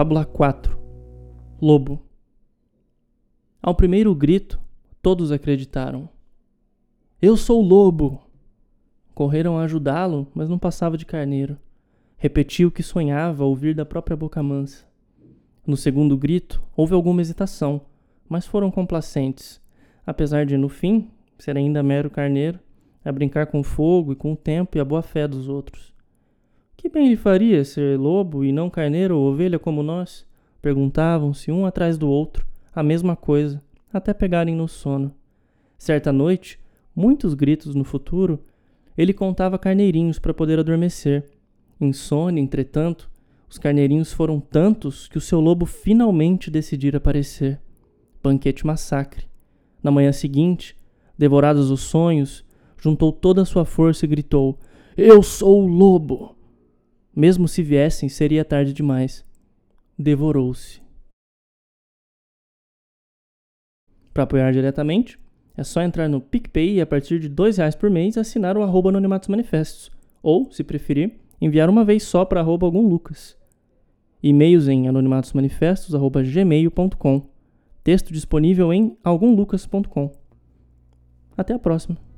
Fábula 4 Lobo Ao primeiro grito, todos acreditaram. Eu sou o lobo! Correram a ajudá-lo, mas não passava de carneiro. Repetiu o que sonhava ouvir da própria boca mansa. No segundo grito, houve alguma hesitação, mas foram complacentes, apesar de, no fim, ser ainda mero carneiro, a brincar com o fogo e com o tempo e a boa fé dos outros. Que bem lhe faria ser lobo e não carneiro ou ovelha como nós? Perguntavam-se um atrás do outro, a mesma coisa, até pegarem no sono. Certa noite, muitos gritos no futuro, ele contava carneirinhos para poder adormecer. Insônia, entretanto, os carneirinhos foram tantos que o seu lobo finalmente decidiu aparecer. Banquete massacre. Na manhã seguinte, devorados os sonhos, juntou toda a sua força e gritou: Eu sou o lobo! Mesmo se viessem, seria tarde demais. Devorou-se. Para apoiar diretamente, é só entrar no PicPay e a partir de R$ reais por mês assinar o arroba Anonimatos Manifestos. Ou, se preferir, enviar uma vez só para arroba algum Lucas. E-mails em anonimatosmanifestos.gmail.com. Texto disponível em algumlucas.com. Até a próxima.